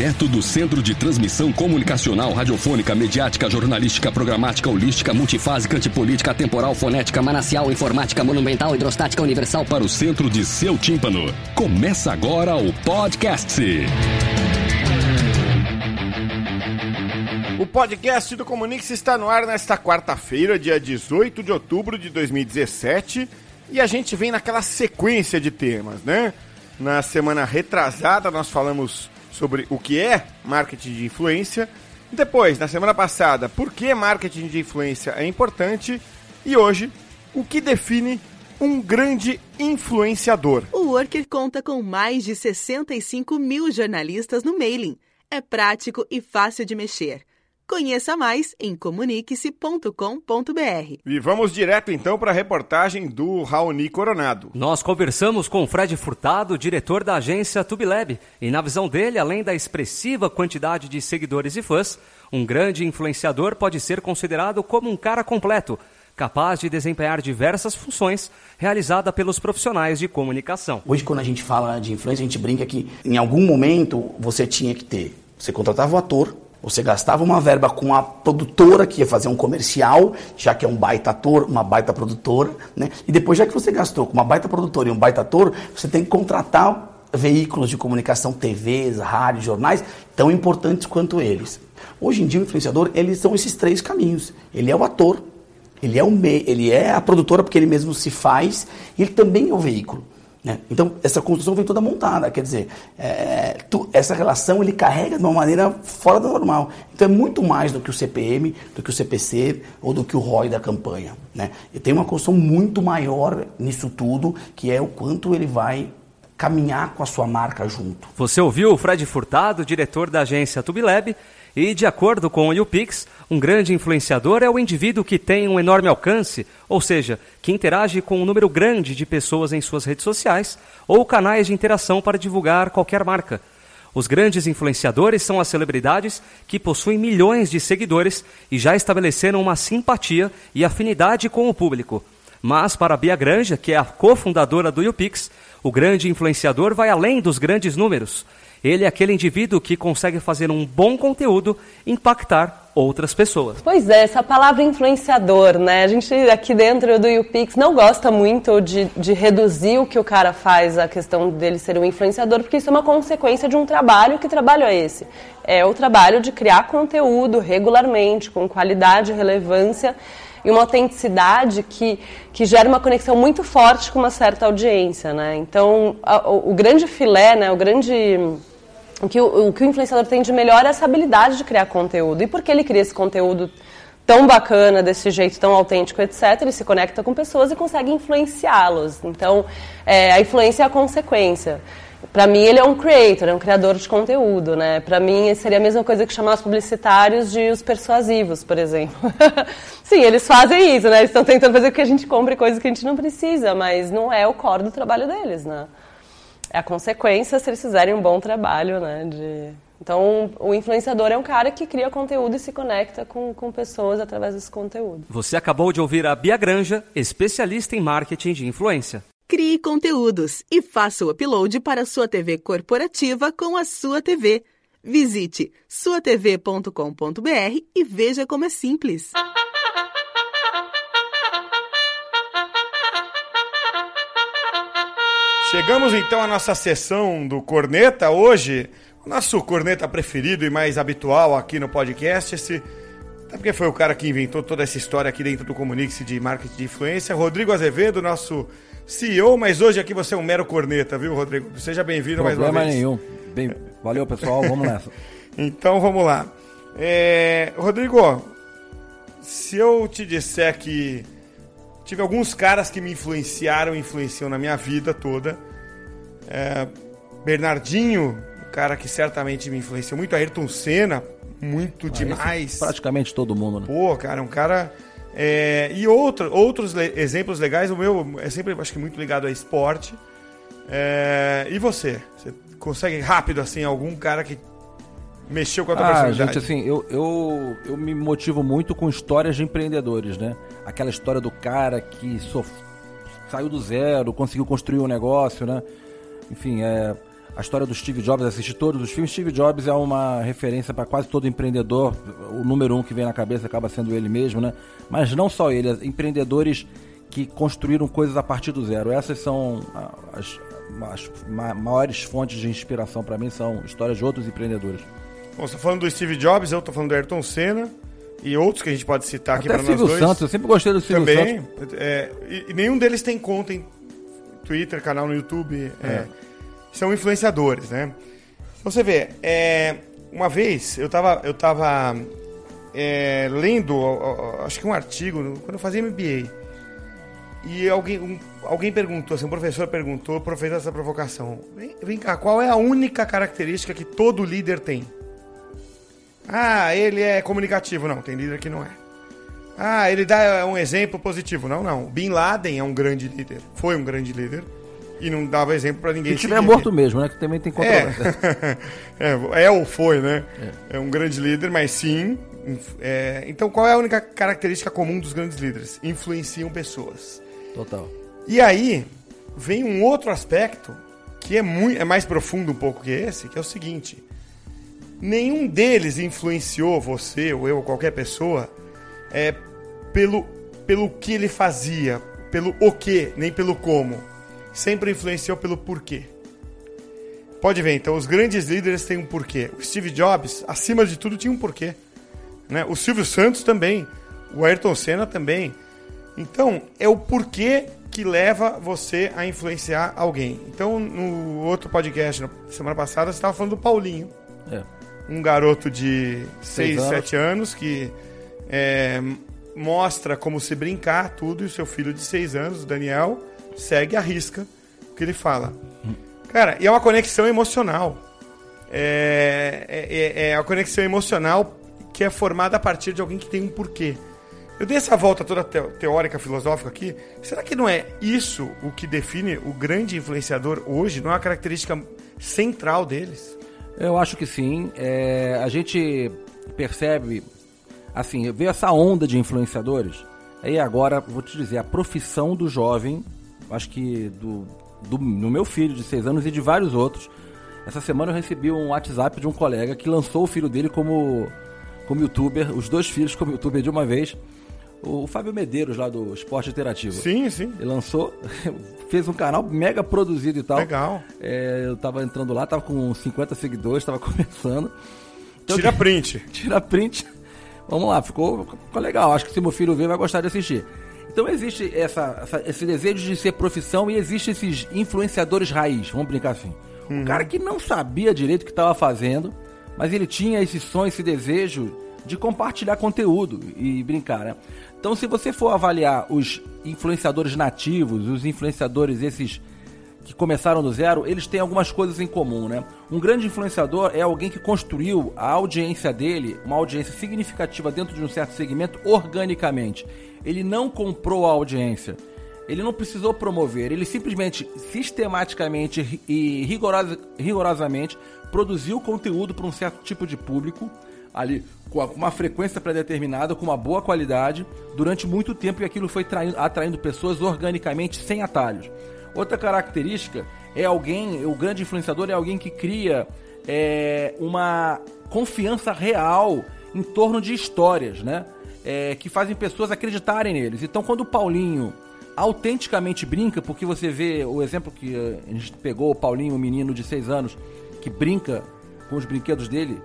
Direto do Centro de Transmissão Comunicacional, Radiofônica, Mediática, Jornalística, Programática, Holística, Multifásica, Antipolítica, Temporal, Fonética, Manacial, Informática, Monumental, Hidrostática, Universal para o centro de seu tímpano. Começa agora o podcast. O podcast do Comunix está no ar nesta quarta-feira, dia 18 de outubro de 2017, e a gente vem naquela sequência de temas, né? Na semana retrasada nós falamos sobre o que é marketing de influência. Depois, na semana passada, por que marketing de influência é importante. E hoje, o que define um grande influenciador. O Worker conta com mais de 65 mil jornalistas no mailing. É prático e fácil de mexer. Conheça mais em comunique-se.com.br. E vamos direto então para a reportagem do Raoni Coronado. Nós conversamos com Fred Furtado, diretor da agência TubeLab, e na visão dele, além da expressiva quantidade de seguidores e fãs, um grande influenciador pode ser considerado como um cara completo, capaz de desempenhar diversas funções realizada pelos profissionais de comunicação. Hoje, quando a gente fala de influência, a gente brinca que em algum momento você tinha que ter, você contratava o ator, você gastava uma verba com a produtora que ia fazer um comercial, já que é um baita ator, uma baita produtora, né? E depois, já que você gastou com uma baita produtora e um baita ator, você tem que contratar veículos de comunicação, TVs, rádios, jornais, tão importantes quanto eles. Hoje em dia, o influenciador, eles são esses três caminhos. Ele é o ator, ele é, o me, ele é a produtora porque ele mesmo se faz, e ele também é o veículo. Né? Então, essa construção vem toda montada, quer dizer, é, tu, essa relação ele carrega de uma maneira fora do normal. Então, é muito mais do que o CPM, do que o CPC ou do que o ROI da campanha. Né? E tem uma construção muito maior nisso tudo, que é o quanto ele vai caminhar com a sua marca junto. Você ouviu o Fred Furtado, diretor da agência TubeLab, e, de acordo com o YouPix, um grande influenciador é o indivíduo que tem um enorme alcance, ou seja, que interage com um número grande de pessoas em suas redes sociais ou canais de interação para divulgar qualquer marca. Os grandes influenciadores são as celebridades que possuem milhões de seguidores e já estabeleceram uma simpatia e afinidade com o público. Mas, para Bia Granja, que é a cofundadora do YouPix, o grande influenciador vai além dos grandes números. Ele é aquele indivíduo que consegue fazer um bom conteúdo impactar outras pessoas. Pois é, essa palavra influenciador, né? A gente aqui dentro do YouPix não gosta muito de, de reduzir o que o cara faz, a questão dele ser um influenciador, porque isso é uma consequência de um trabalho. Que trabalho é esse? É o trabalho de criar conteúdo regularmente, com qualidade, relevância e uma autenticidade que, que gera uma conexão muito forte com uma certa audiência, né? Então, a, o, o grande filé, né, o grande o que o, o que o influenciador tem de melhor é essa habilidade de criar conteúdo. E por que ele cria esse conteúdo tão bacana, desse jeito tão autêntico, etc., ele se conecta com pessoas e consegue influenciá-los. Então, é, a influência é a consequência. Para mim, ele é um creator, é um criador de conteúdo, né? Para mim, seria a mesma coisa que chamar os publicitários de os persuasivos, por exemplo. Sim, eles fazem isso, né? Eles estão tentando fazer com que a gente compre coisas que a gente não precisa, mas não é o core do trabalho deles, né? É a consequência se eles fizerem um bom trabalho, né? De... Então, o influenciador é um cara que cria conteúdo e se conecta com, com pessoas através desse conteúdo. Você acabou de ouvir a Bia Granja, especialista em marketing de influência. Crie conteúdos e faça o upload para a sua TV corporativa com a sua TV. Visite suatv.com.br e veja como é simples. Chegamos então à nossa sessão do Corneta. Hoje, o nosso corneta preferido e mais habitual aqui no podcast. Esse, até porque foi o cara que inventou toda essa história aqui dentro do Comunix de marketing de influência. Rodrigo Azevedo, nosso CEO, mas hoje aqui você é um mero corneta, viu, Rodrigo? Seja bem-vindo mais uma vez. Problema nenhum. Bem, valeu, pessoal. Vamos nessa. então vamos lá. É, Rodrigo, se eu te disser que tive alguns caras que me influenciaram, influenciam na minha vida toda. É, Bernardinho, o cara que certamente me influenciou muito, Ayrton Senna, muito ah, demais. Praticamente todo mundo, né? Pô, cara, um cara. É, e outro, outros le exemplos legais, o meu é sempre, acho que muito ligado a esporte. É, e você? Você consegue rápido, assim, algum cara que mexeu com a tua Ah, personalidade? gente, assim, eu, eu, eu me motivo muito com histórias de empreendedores, né? Aquela história do cara que sof- saiu do zero, conseguiu construir um negócio, né? Enfim, é, a história do Steve Jobs, assisti todos os filmes. Steve Jobs é uma referência para quase todo empreendedor. O número um que vem na cabeça acaba sendo ele mesmo, né? Mas não só ele, empreendedores que construíram coisas a partir do zero. Essas são as, as ma- maiores fontes de inspiração para mim, são histórias de outros empreendedores. Bom, você tá falando do Steve Jobs, eu tô falando do Ayrton Senna e outros que a gente pode citar aqui Até para nós Silvio dois. Santos, eu sempre gostei do Silvio Também. Santos. é, e, e nenhum deles tem conta em Twitter, canal no YouTube. é, São influenciadores, né? Então você vê, é, uma vez eu tava, eu tava é, lendo, acho que um artigo, quando eu fazia MBA. E alguém, um- alguém perguntou, assim, um professor perguntou, fez essa provocação. Vem, vem cá, qual é a única característica que todo líder tem? Ah, ele é comunicativo. Não, tem líder que não é. Ah, ele dá um exemplo positivo. Não, não. Bin Laden é um grande líder. Foi um grande líder. E não dava exemplo pra ninguém Se tiver seguir. morto mesmo, né? Que também tem controvérsia. É, é ou foi, né? É. um grande líder, mas sim. é, então, qual é a única característica comum dos grandes líderes? Influenciam pessoas. Total. E aí, vem um outro aspecto que é, muito, é mais profundo um pouco que esse, que é o seguinte. Nenhum deles influenciou você, ou eu, ou qualquer pessoa, é, pelo, pelo que ele fazia, pelo o que, nem pelo como. Sempre influenciou pelo porquê. Pode ver, então, os grandes líderes têm um porquê. O Steve Jobs, acima de tudo, tinha um porquê. Né? O Silvio Santos também. O Ayrton Senna também. Então, é o porquê que leva você a influenciar alguém. Então, no outro podcast, na semana passada, você estava falando do Paulinho. É. Um garoto de Seis 6, anos. 7 anos que é, mostra como se brincar tudo e o seu filho de 6 anos, o Daniel, segue a risca o que ele fala. Cara, e é uma conexão emocional. É, é, é a conexão emocional que é formada a partir de alguém que tem um porquê. Eu dei essa volta toda teórica, filosófica aqui. Será que não é isso o que define o grande influenciador hoje? Não é uma característica central deles? Eu acho que sim. É, a gente percebe, assim, veio essa onda de influenciadores. Aí agora, vou te dizer, a profissão do jovem, acho que do, do, no meu filho de 6 anos e de vários outros. Essa semana eu recebi um WhatsApp de um colega que lançou o filho dele como, como youtuber, os dois filhos como youtuber de uma vez. O Fábio Medeiros, lá do Esporte Interativo. Sim, sim. Ele lançou, fez um canal mega produzido e tal. Legal. É, eu tava entrando lá, tava com 50 seguidores, tava começando. Então, Tira print. Tira print. Vamos lá, ficou, ficou legal. Acho que se meu filho ver, vai gostar de assistir. Então existe essa, essa- esse desejo de ser profissão e existe esses influenciadores raiz, vamos brincar assim. Um cara que não sabia direito o que estava fazendo, mas ele tinha esse sonho, esse desejo de compartilhar conteúdo e brincar, né? Então se você for avaliar os influenciadores nativos, os influenciadores esses que começaram do zero, eles têm algumas coisas em comum, né? Um grande influenciador é alguém que construiu a audiência dele, uma audiência significativa dentro de um certo segmento, organicamente. Ele não comprou a audiência. Ele não precisou promover, ele simplesmente, sistematicamente e rigorosa- rigorosamente produziu conteúdo para um certo tipo de público, ali com uma frequência pré-determinada, com uma boa qualidade, durante muito tempo e aquilo foi traindo- atraindo pessoas organicamente, sem atalhos. Outra característica é alguém, o grande influenciador é alguém que cria é, uma confiança real em torno de histórias, né? É, que fazem pessoas acreditarem neles. Então, quando o Paulinho autenticamente brinca, porque você vê o exemplo que eh, a gente pegou, o Paulinho, um menino de 6 anos, que brinca com os brinquedos dele,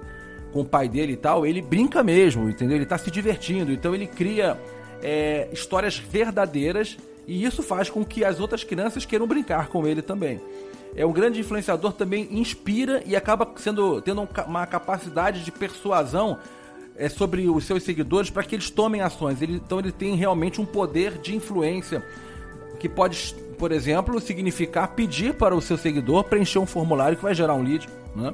com o pai dele e tal, ele brinca mesmo, entendeu? Ele tá se divertindo, então ele cria é, histórias verdadeiras e isso faz com que as outras crianças queiram brincar com ele também. É um grande influenciador também inspira e acaba sendo tendo um uma capacidade de persuasão é, sobre os seus seguidores para que eles tomem ações. Ele- então ele tem realmente um poder de influência que pode, por exemplo, significar pedir para o seu seguidor preencher um formulário que vai gerar um lead, né?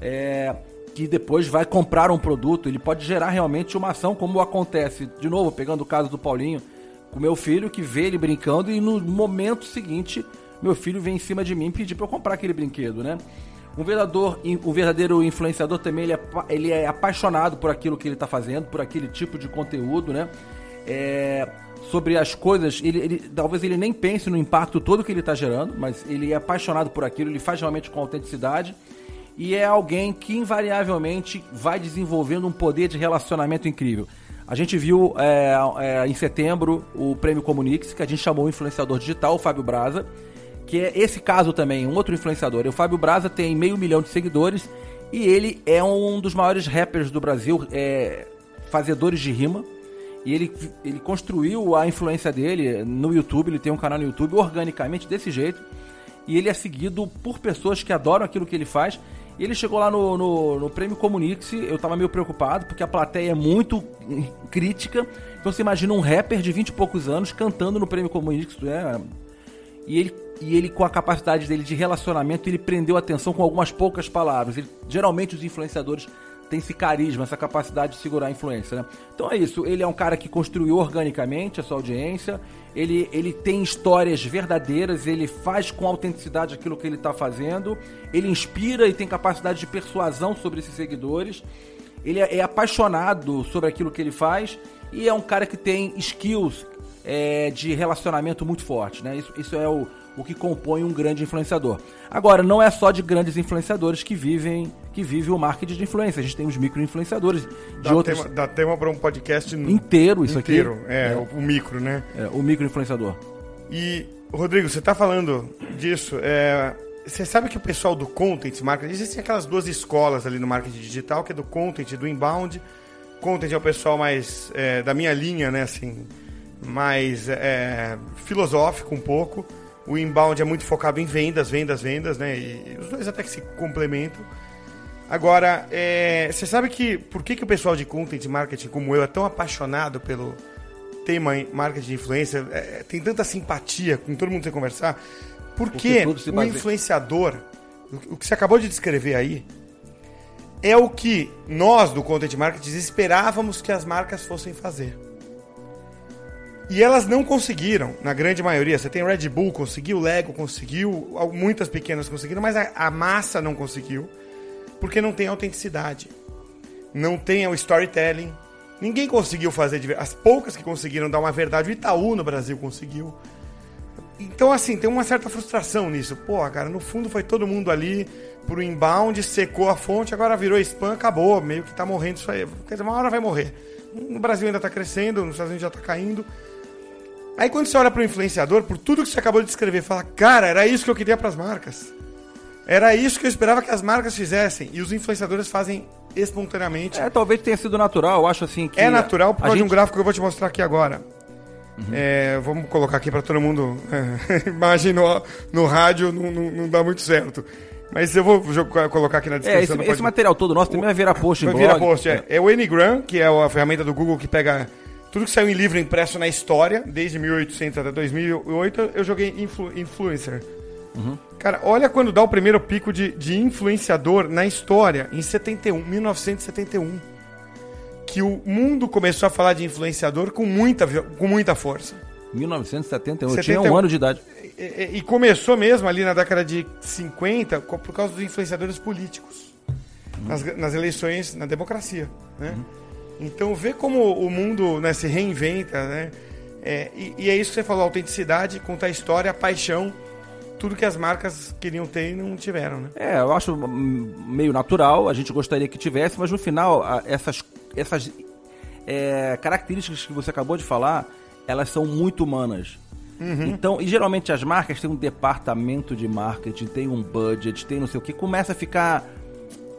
É, que depois vai comprar um produto. Ele pode gerar realmente uma ação, como acontece, de novo, pegando o caso do Paulinho, com meu filho, que vê ele brincando e no momento seguinte meu filho vem em cima de mim pedir para eu comprar aquele brinquedo, né? Um verdadeiro, um verdadeiro influenciador também ele é, ele é apaixonado por aquilo que ele está fazendo, por aquele tipo de conteúdo, né? É, sobre as coisas, ele, ele, talvez ele nem pense no impacto todo que ele está gerando, mas ele é apaixonado por aquilo, ele faz realmente com autenticidade e é alguém que invariavelmente vai desenvolvendo um poder de relacionamento incrível. A gente viu é, é, em setembro o prêmio Comunix, que a gente chamou o influenciador digital, o Fábio Braza, que é esse caso também, um outro influenciador. O Fábio Braza tem meio milhão de seguidores e ele é um dos maiores rappers do Brasil, é, fazedores de rima. E ele, ele construiu a influência dele no YouTube, ele tem um canal no YouTube organicamente desse jeito. E ele é seguido por pessoas que adoram aquilo que ele faz e ele chegou lá no, no, no Prêmio Comunix, eu tava meio preocupado, porque a plateia é muito crítica. Então você imagina um rapper de 20 e poucos anos cantando no Prêmio Comunix, né? E ele, e ele, com a capacidade dele de relacionamento, ele prendeu a atenção com algumas poucas palavras. Ele, geralmente os influenciadores tem esse carisma, essa capacidade de segurar a influência, né? Então é isso, ele é um cara que construiu organicamente a sua audiência, ele, ele tem histórias verdadeiras, ele faz com autenticidade aquilo que ele está fazendo, ele inspira e tem capacidade de persuasão sobre esses seguidores, ele é, é apaixonado sobre aquilo que ele faz e é um cara que tem skills é, de relacionamento muito forte, né? Isso, isso é o, o que compõe um grande influenciador. Agora, não é só de grandes influenciadores que vivem que vive o marketing de influência. A gente tem os micro-influenciadores de dá outros... Tema, dá tema para um podcast inteiro isso inteiro, aqui. É, é, o, micro, né? É, o micro-influenciador. E, Rodrigo, você está falando disso. É, você sabe que o pessoal do content marketing, existem aquelas duas escolas ali no marketing digital, que é do content e do inbound. Content é o pessoal mais é, da minha linha, né, assim, mais é, filosófico um pouco. O inbound é muito focado em vendas, vendas, vendas, né? E os dois até que se complementam. Agora, é, você sabe que por que, que o pessoal de content marketing como eu é tão apaixonado pelo tema marketing de influência, é, tem tanta simpatia com todo mundo que você conversar? Porque, Porque o influenciador, o que você acabou de descrever aí, é o que nós do content marketing esperávamos que as marcas fossem fazer. E elas não conseguiram, na grande maioria. Você tem Red Bull, conseguiu, Lego conseguiu, muitas pequenas conseguiram, mas a, a massa não conseguiu, porque não tem autenticidade. Não tem o storytelling. Ninguém conseguiu fazer. As poucas que conseguiram dar uma verdade, o Itaú no Brasil conseguiu. Então, assim, tem uma certa frustração nisso. Pô, cara, no fundo foi todo mundo ali pro inbound, secou a fonte, agora virou spam, acabou. Meio que tá morrendo isso aí. Quer dizer, uma hora vai morrer. No Brasil ainda tá crescendo, nos Estados Unidos já tá caindo. Aí quando você olha para o influenciador, por tudo que você acabou de descrever, fala, cara, era isso que eu queria para as marcas. Era isso que eu esperava que as marcas fizessem. E os influenciadores fazem espontaneamente. É, talvez tenha sido natural, eu acho assim que. É natural por causa gente... de um gráfico que eu vou te mostrar aqui agora. Uhum. É, vamos colocar aqui para todo mundo. É, imagem no, no rádio não, não, não, dá muito certo. Mas eu vou colocar aqui na descrição. É, esse, pode... esse material todo nosso também vai virar post vai em blog. Virar post, é. é o Ngram, que é a ferramenta do Google que pega tudo que saiu em livro impresso na história, desde 1800 até 2008, eu joguei influ Influencer. Uhum. Cara, olha quando dá o primeiro pico de, de influenciador na história, em 71, 1971. Que o mundo começou a falar de influenciador com muita, com muita força. 1971, eu tinha um ano de idade. E, e, e, começou mesmo ali na década de 50 por causa dos influenciadores políticos. Uhum. Nas, nas, eleições, na democracia. Né? Uhum. Então, vê como o mundo né, se reinventa, né? É, e, e, é isso que você falou, autenticidade, contar história, paixão, tudo que as marcas queriam ter e não tiveram, né? É, eu acho meio natural, a gente gostaria que tivesse, mas no final, essas, essas é, características que você acabou de falar, elas são muito humanas. Uhum. Então, e geralmente as marcas têm um departamento de marketing, tem um budget, tem não sei o que, começa a ficar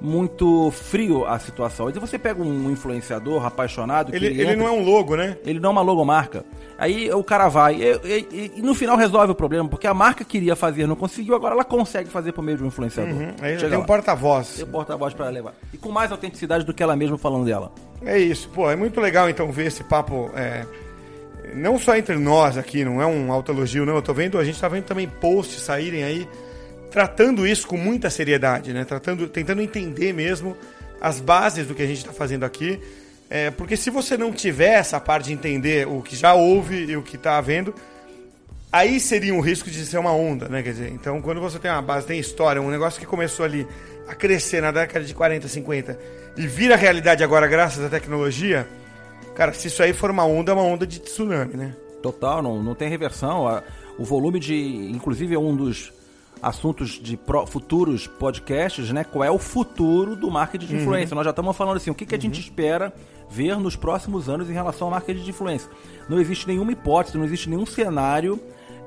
muito frio a situação. Então você pega um influenciador apaixonado. Ele, ele, ele não é um logo, né? Ele não é uma logomarca. Aí o cara vai e, e, e, no final resolve o problema, porque a marca queria fazer, não conseguiu, agora ela consegue fazer por meio de um influenciador. Uhum. Aí Chega tem um porta-voz. Tem um porta-voz para levar. E com mais autenticidade do que ela mesma falando dela. É isso, pô, é muito legal então ver esse papo. É, não só entre nós aqui, não é um autoelogio, não. Eu tô vendo, a gente tá vendo também posts saírem aí tratando isso com muita seriedade, né? Tratando, tentando entender mesmo as bases do que a gente está fazendo aqui. É, porque se você não tiver essa parte de entender o que já houve e o que está havendo, aí seria um risco de ser uma onda, né? Quer dizer, então quando você tem uma base, tem história, um negócio que começou ali a crescer na década de 40, 50 e vira realidade agora graças à tecnologia, cara, se isso aí for uma onda, é uma onda de tsunami, né? Total, não, não tem reversão. O volume de. Inclusive, é um dos assuntos de pro- futuros podcasts, né? Qual é o futuro do marketing de influência? Nós já estamos falando assim, o que, que a gente espera ver nos próximos anos em relação ao marketing de influência? Não existe nenhuma hipótese, não existe nenhum cenário.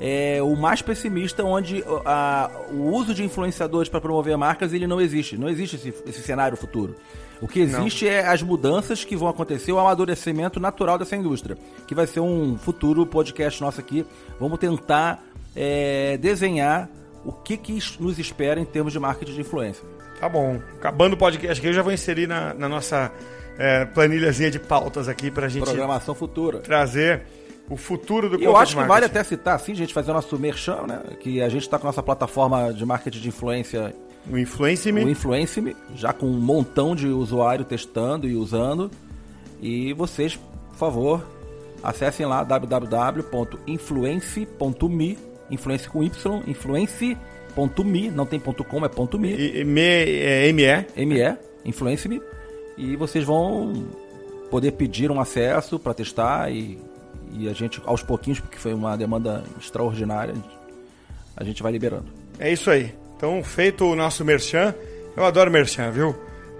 é, o mais pessimista, onde ó, a- o uso de influenciadores para promover marcas ele não existe. Não existe esse, esse cenário futuro. O que existe é as mudanças que vão acontecer, o amadurecimento natural dessa indústria, que vai ser um futuro podcast nosso aqui. Vamos tentar é, desenhar o que, que nos espera em termos de marketing de influência. Tá bom. Acabando o podcast aqui, eu já vou inserir na, na nossa é, planilhazinha de pautas aqui pra gente Programação futura. trazer o futuro do eu acho que vale até citar, assim, gente, fazer o nosso merchan, né? Que a gente está com a nossa plataforma de marketing de influência O Influence-me. o Influence-me, já com um montão de usuário testando e usando. E vocês, por favor, acessem lá www.influence.me, influence com Y, influence.me, não tem ponto .com, é ponto .me, E, me, é, ME. ME, Influence-me, e vocês vão poder pedir um acesso para testar e, e a gente, aos pouquinhos, porque foi uma demanda extraordinária, a gente vai liberando. É isso aí. Então, feito o nosso merchan. Eu adoro merchan, viu?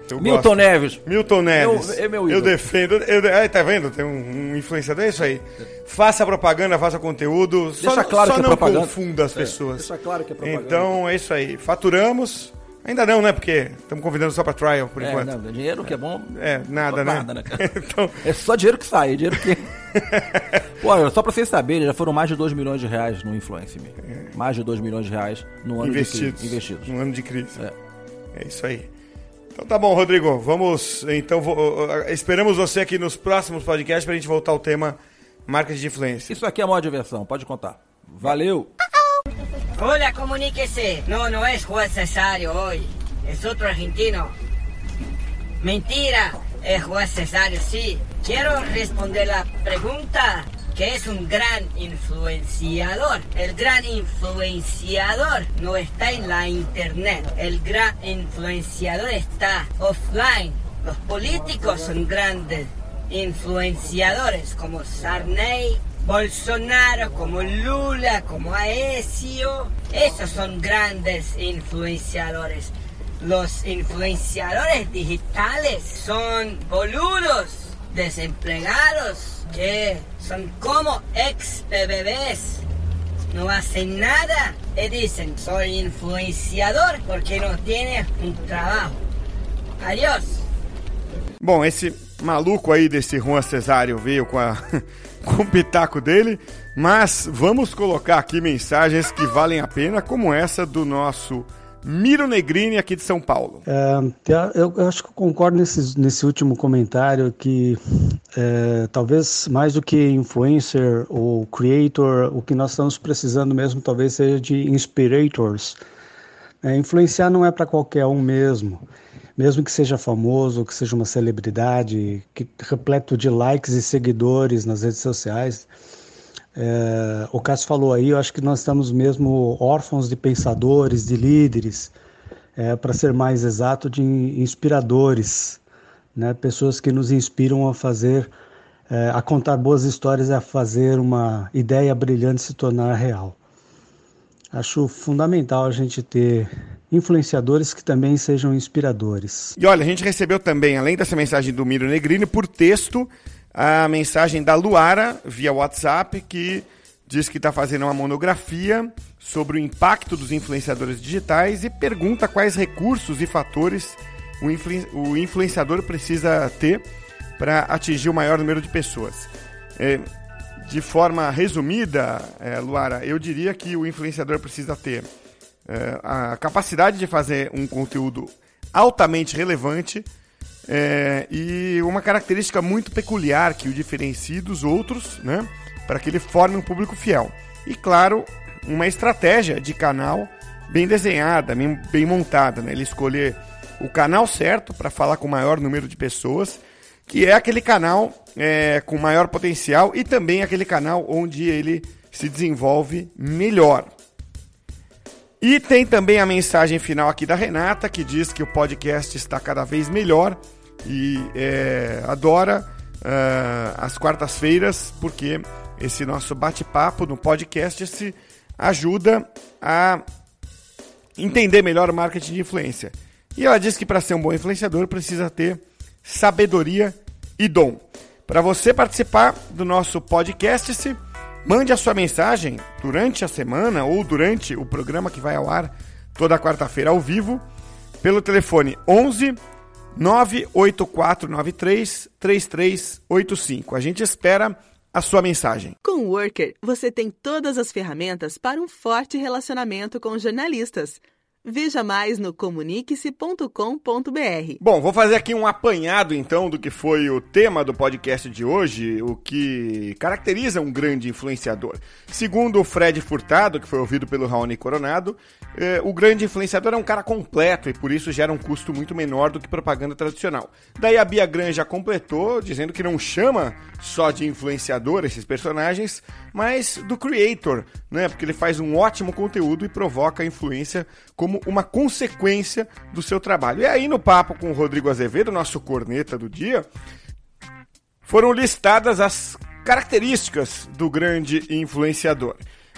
Eu Milton gosto. Neves, Milton Neves. Meu- é meu eu ídolo. defendo. Eu, aí, tá vendo? Tem um, um influenciador. É isso aí. Faça propaganda, faça conteúdo. Deixa só claro só que é não propaganda. confunda as pessoas. deixa claro que é propaganda. Então, é isso aí. Faturamos. Ainda não, né? Porque estamos convidando só pra trial, por É, enquanto. não, dinheiro que é bom. É, nada, né? Nada, né, cara? então, É só dinheiro que sai, dinheiro que. Olha, só pra vocês saberem, já foram mais de 2 milhões de reais no Influence Me. Mais de 2 milhões de reais no ano investidos. de crise. Investidos. Um ano de crise. É. É isso aí. Então tá bom, Rodrigo. Vamos. Então, vo- esperamos você aqui nos próximos podcasts pra gente voltar ao tema marcas de influência. Isso aqui é a maior diversão, pode contar. Valeu! Hola, comuníquese. No, no es Juan Cesario hoy. Es otro argentino. Mentira, es Juan Cesario, sí. Quiero responder la pregunta que es un gran influenciador. El gran influenciador no está en la internet. El gran influenciador está offline. Los políticos son grandes influenciadores como Sarney, Bolsonaro, como Lula, como Aesio. Esos son grandes influenciadores. Los influenciadores digitales son boludos, desempleados, que son como ex bebés. No hacen nada y dicen soy influenciador porque no tiene un trabajo. Adiós. Bom, esse maluco aí desse Juan Cesário veio com, a, com o pitaco dele, mas vamos colocar aqui mensagens que valem a pena, como essa do nosso Miro Negrini aqui de São Paulo. É, eu, eu acho que eu concordo nesse, nesse último comentário que é, talvez mais do que influencer ou creator, o que nós estamos precisando mesmo talvez seja de inspirators. É, influenciar não é para qualquer um mesmo, mesmo que seja famoso, que seja uma celebridade, que repleto de likes e seguidores nas redes sociais. É, o Cássio falou aí, eu acho que nós estamos mesmo órfãos de pensadores, de líderes, é, para ser mais exato, de inspiradores, né? pessoas que nos inspiram a fazer, é, a contar boas histórias a fazer uma ideia brilhante se tornar real. Acho fundamental a gente ter influenciadores que também sejam inspiradores. E olha, a gente recebeu também, além dessa mensagem do Miro Negrini, por texto, a mensagem da Luara via WhatsApp, que diz que está fazendo uma monografia sobre o impacto dos influenciadores digitais e pergunta quais recursos e fatores o, influ o influenciador precisa ter para atingir o maior número de pessoas. É, de forma resumida, é, Luara, eu diria que o influenciador precisa ter é, a capacidade de fazer um conteúdo altamente relevante é, e uma característica muito peculiar que o diferencie dos outros, né, para que ele forme um público fiel. E claro, uma estratégia de canal bem desenhada, bem, bem montada, né? ele escolher o canal certo para falar com o maior número de pessoas, que é aquele canal é, com maior potencial e também aquele canal onde ele se desenvolve melhor. E tem também a mensagem final aqui da Renata, que diz que o podcast está cada vez melhor e é, adora uh, as quartas-feiras, porque esse nosso bate-papo no podcast se ajuda a entender melhor o marketing de influência. E ela diz que para ser um bom influenciador precisa ter sabedoria e dom. Para você participar do nosso podcast, se mande a sua mensagem durante a semana ou durante o programa que vai ao ar toda quarta-feira ao vivo pelo telefone 11 98493 3385. A gente espera a sua mensagem. Com o Worker, você tem todas as ferramentas para um forte relacionamento com jornalistas. Veja mais no comunique-se.com.br. Bom, vou fazer aqui um apanhado então do que foi o tema do podcast de hoje, o que caracteriza um grande influenciador. Segundo o Fred Furtado, que foi ouvido pelo Raoni Coronado, eh, o grande influenciador é um cara completo e por isso gera um custo muito menor do que propaganda tradicional. Daí a Bia Gran já completou, dizendo que não chama só de influenciador esses personagens, mas do creator, né? Porque ele faz um ótimo conteúdo e provoca influência como uma consequência do seu trabalho. E aí, no papo com o Rodrigo Azevedo, nosso corneta do dia, foram listadas as características do grande influenciador.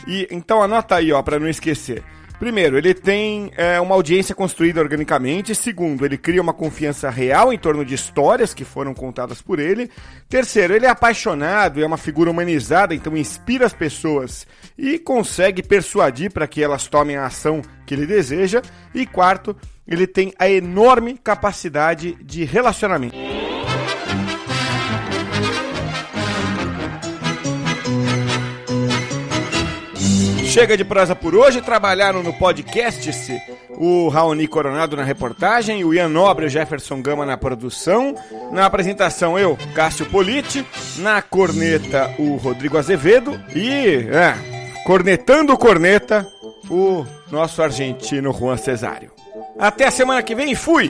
E então anota aí, ó, para não esquecer. Primeiro, ele tem é, uma audiência construída organicamente. Segundo, ele cria uma confiança real em torno de histórias que foram contadas por ele. Terceiro, ele é apaixonado, é uma figura humanizada, então inspira as pessoas e consegue persuadir para que elas tomem a ação que ele deseja. E quarto, ele tem a enorme capacidade de relacionamento. Chega de prosa por hoje. Trabalharam no podcast o Raoni Coronado na reportagem, o Ian Nobre e o Jefferson Gama na produção. Na apresentação, eu, Cássio Politi. Na corneta, o Rodrigo Azevedo. E, é, cornetando o corneta, o nosso argentino Juan Cesário. Até a semana que vem. Fui!